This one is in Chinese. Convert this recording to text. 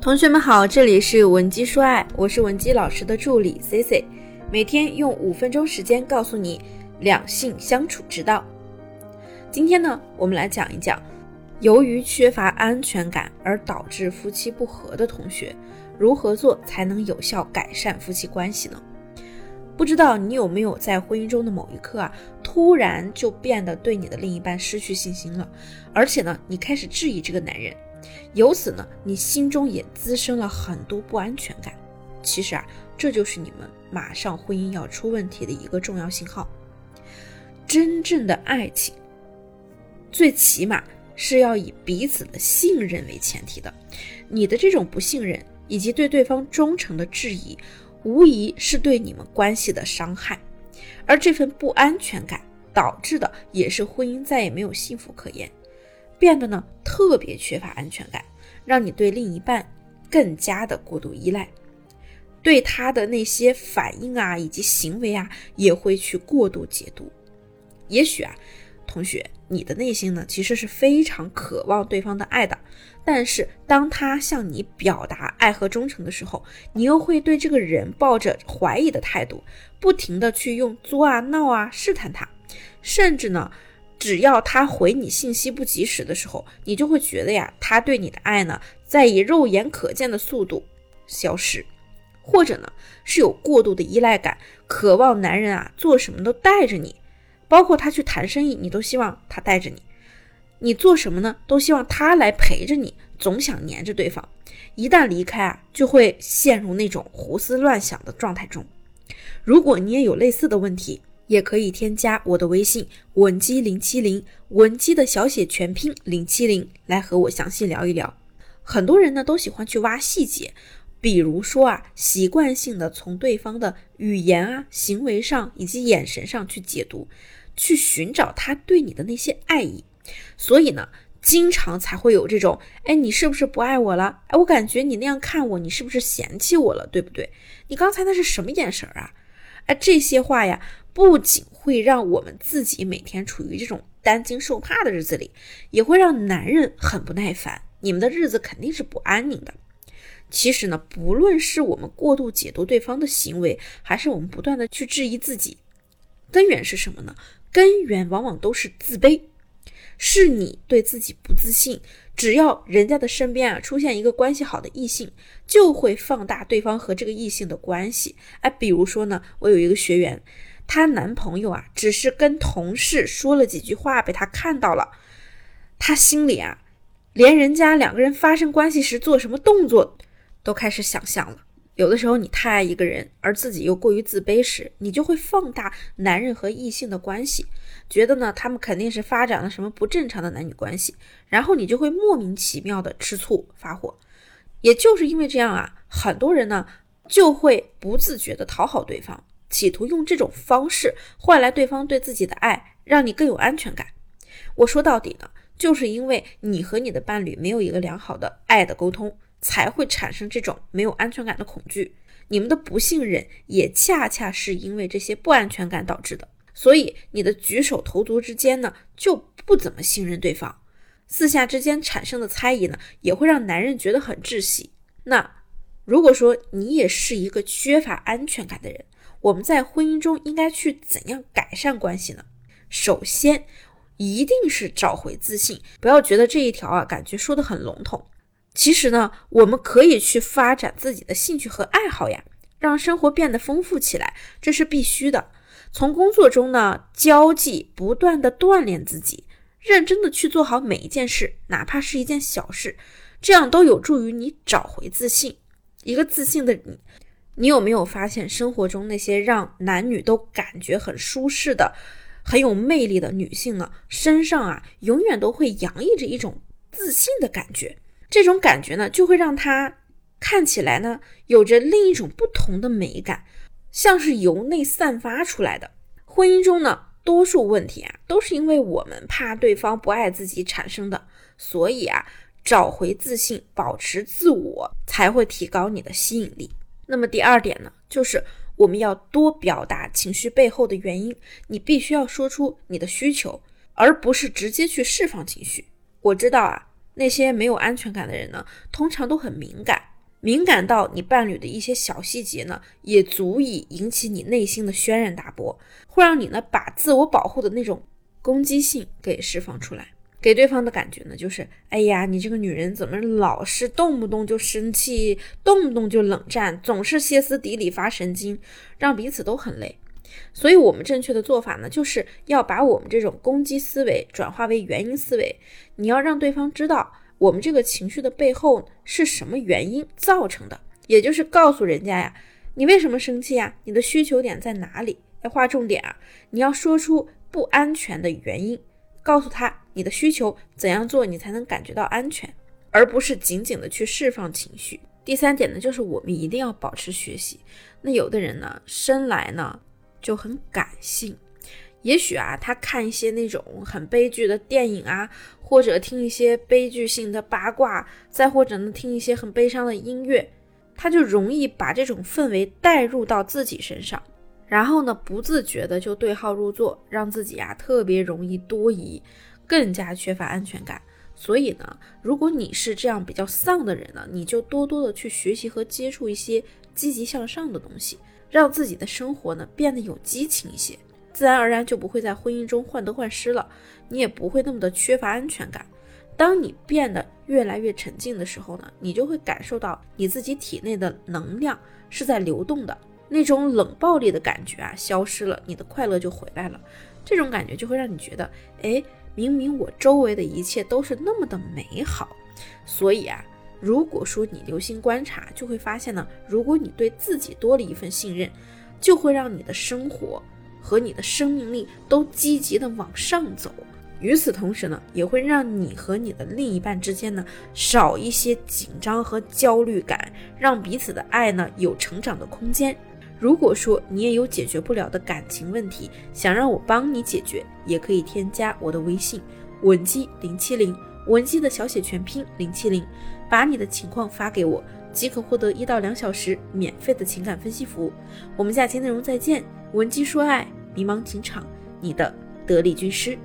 同学们好，这里是文姬说爱，我是文姬老师的助理 C C，每天用五分钟时间告诉你两性相处之道。今天呢，我们来讲一讲，由于缺乏安全感而导致夫妻不和的同学，如何做才能有效改善夫妻关系呢？不知道你有没有在婚姻中的某一刻啊，突然就变得对你的另一半失去信心了，而且呢，你开始质疑这个男人。由此呢，你心中也滋生了很多不安全感。其实啊，这就是你们马上婚姻要出问题的一个重要信号。真正的爱情，最起码是要以彼此的信任为前提的。你的这种不信任以及对对方忠诚的质疑，无疑是对你们关系的伤害。而这份不安全感导致的，也是婚姻再也没有幸福可言。变得呢特别缺乏安全感，让你对另一半更加的过度依赖，对他的那些反应啊以及行为啊也会去过度解读。也许啊，同学，你的内心呢其实是非常渴望对方的爱的，但是当他向你表达爱和忠诚的时候，你又会对这个人抱着怀疑的态度，不停的去用作啊闹啊试探他，甚至呢。只要他回你信息不及时的时候，你就会觉得呀，他对你的爱呢，在以肉眼可见的速度消失，或者呢，是有过度的依赖感，渴望男人啊做什么都带着你，包括他去谈生意，你都希望他带着你；你做什么呢，都希望他来陪着你，总想黏着对方。一旦离开啊，就会陷入那种胡思乱想的状态中。如果你也有类似的问题，也可以添加我的微信文姬零七零，文姬的小写全拼零七零，来和我详细聊一聊。很多人呢都喜欢去挖细节，比如说啊，习惯性的从对方的语言啊、行为上以及眼神上去解读，去寻找他对你的那些爱意。所以呢，经常才会有这种，哎，你是不是不爱我了？哎，我感觉你那样看我，你是不是嫌弃我了？对不对？你刚才那是什么眼神啊？哎，这些话呀。不仅会让我们自己每天处于这种担惊受怕的日子里，也会让男人很不耐烦。你们的日子肯定是不安宁的。其实呢，不论是我们过度解读对方的行为，还是我们不断的去质疑自己，根源是什么呢？根源往往都是自卑，是你对自己不自信。只要人家的身边啊出现一个关系好的异性，就会放大对方和这个异性的关系。哎，比如说呢，我有一个学员。她男朋友啊，只是跟同事说了几句话，被她看到了，她心里啊，连人家两个人发生关系时做什么动作，都开始想象了。有的时候你太爱一个人，而自己又过于自卑时，你就会放大男人和异性的关系，觉得呢他们肯定是发展了什么不正常的男女关系，然后你就会莫名其妙的吃醋发火。也就是因为这样啊，很多人呢就会不自觉的讨好对方。企图用这种方式换来对方对自己的爱，让你更有安全感。我说到底呢，就是因为你和你的伴侣没有一个良好的爱的沟通，才会产生这种没有安全感的恐惧。你们的不信任也恰恰是因为这些不安全感导致的。所以你的举手投足之间呢，就不怎么信任对方，四下之间产生的猜疑呢，也会让男人觉得很窒息。那如果说你也是一个缺乏安全感的人，我们在婚姻中应该去怎样改善关系呢？首先，一定是找回自信。不要觉得这一条啊，感觉说的很笼统。其实呢，我们可以去发展自己的兴趣和爱好呀，让生活变得丰富起来，这是必须的。从工作中呢，交际，不断的锻炼自己，认真的去做好每一件事，哪怕是一件小事，这样都有助于你找回自信。一个自信的你。你有没有发现，生活中那些让男女都感觉很舒适的、很有魅力的女性呢？身上啊，永远都会洋溢着一种自信的感觉。这种感觉呢，就会让她看起来呢，有着另一种不同的美感，像是由内散发出来的。婚姻中呢，多数问题啊，都是因为我们怕对方不爱自己产生的。所以啊，找回自信，保持自我，才会提高你的吸引力。那么第二点呢，就是我们要多表达情绪背后的原因。你必须要说出你的需求，而不是直接去释放情绪。我知道啊，那些没有安全感的人呢，通常都很敏感，敏感到你伴侣的一些小细节呢，也足以引起你内心的轩然大波，会让你呢把自我保护的那种攻击性给释放出来。给对方的感觉呢，就是哎呀，你这个女人怎么老是动不动就生气，动不动就冷战，总是歇斯底里发神经，让彼此都很累。所以，我们正确的做法呢，就是要把我们这种攻击思维转化为原因思维。你要让对方知道，我们这个情绪的背后是什么原因造成的，也就是告诉人家呀，你为什么生气呀？你的需求点在哪里？要划重点啊！你要说出不安全的原因。告诉他你的需求怎样做，你才能感觉到安全，而不是仅仅的去释放情绪。第三点呢，就是我们一定要保持学习。那有的人呢，生来呢就很感性，也许啊，他看一些那种很悲剧的电影啊，或者听一些悲剧性的八卦，再或者呢听一些很悲伤的音乐，他就容易把这种氛围带入到自己身上。然后呢，不自觉的就对号入座，让自己啊特别容易多疑，更加缺乏安全感。所以呢，如果你是这样比较丧的人呢，你就多多的去学习和接触一些积极向上的东西，让自己的生活呢变得有激情一些，自然而然就不会在婚姻中患得患失了，你也不会那么的缺乏安全感。当你变得越来越沉静的时候呢，你就会感受到你自己体内的能量是在流动的。那种冷暴力的感觉啊，消失了，你的快乐就回来了。这种感觉就会让你觉得，哎，明明我周围的一切都是那么的美好。所以啊，如果说你留心观察，就会发现呢，如果你对自己多了一份信任，就会让你的生活和你的生命力都积极的往上走。与此同时呢，也会让你和你的另一半之间呢少一些紧张和焦虑感，让彼此的爱呢有成长的空间。如果说你也有解决不了的感情问题，想让我帮你解决，也可以添加我的微信文姬零七零，文姬的小写全拼零七零，把你的情况发给我，即可获得一到两小时免费的情感分析服务。我们下期内容再见，文姬说爱，迷茫情场，你的得力军师。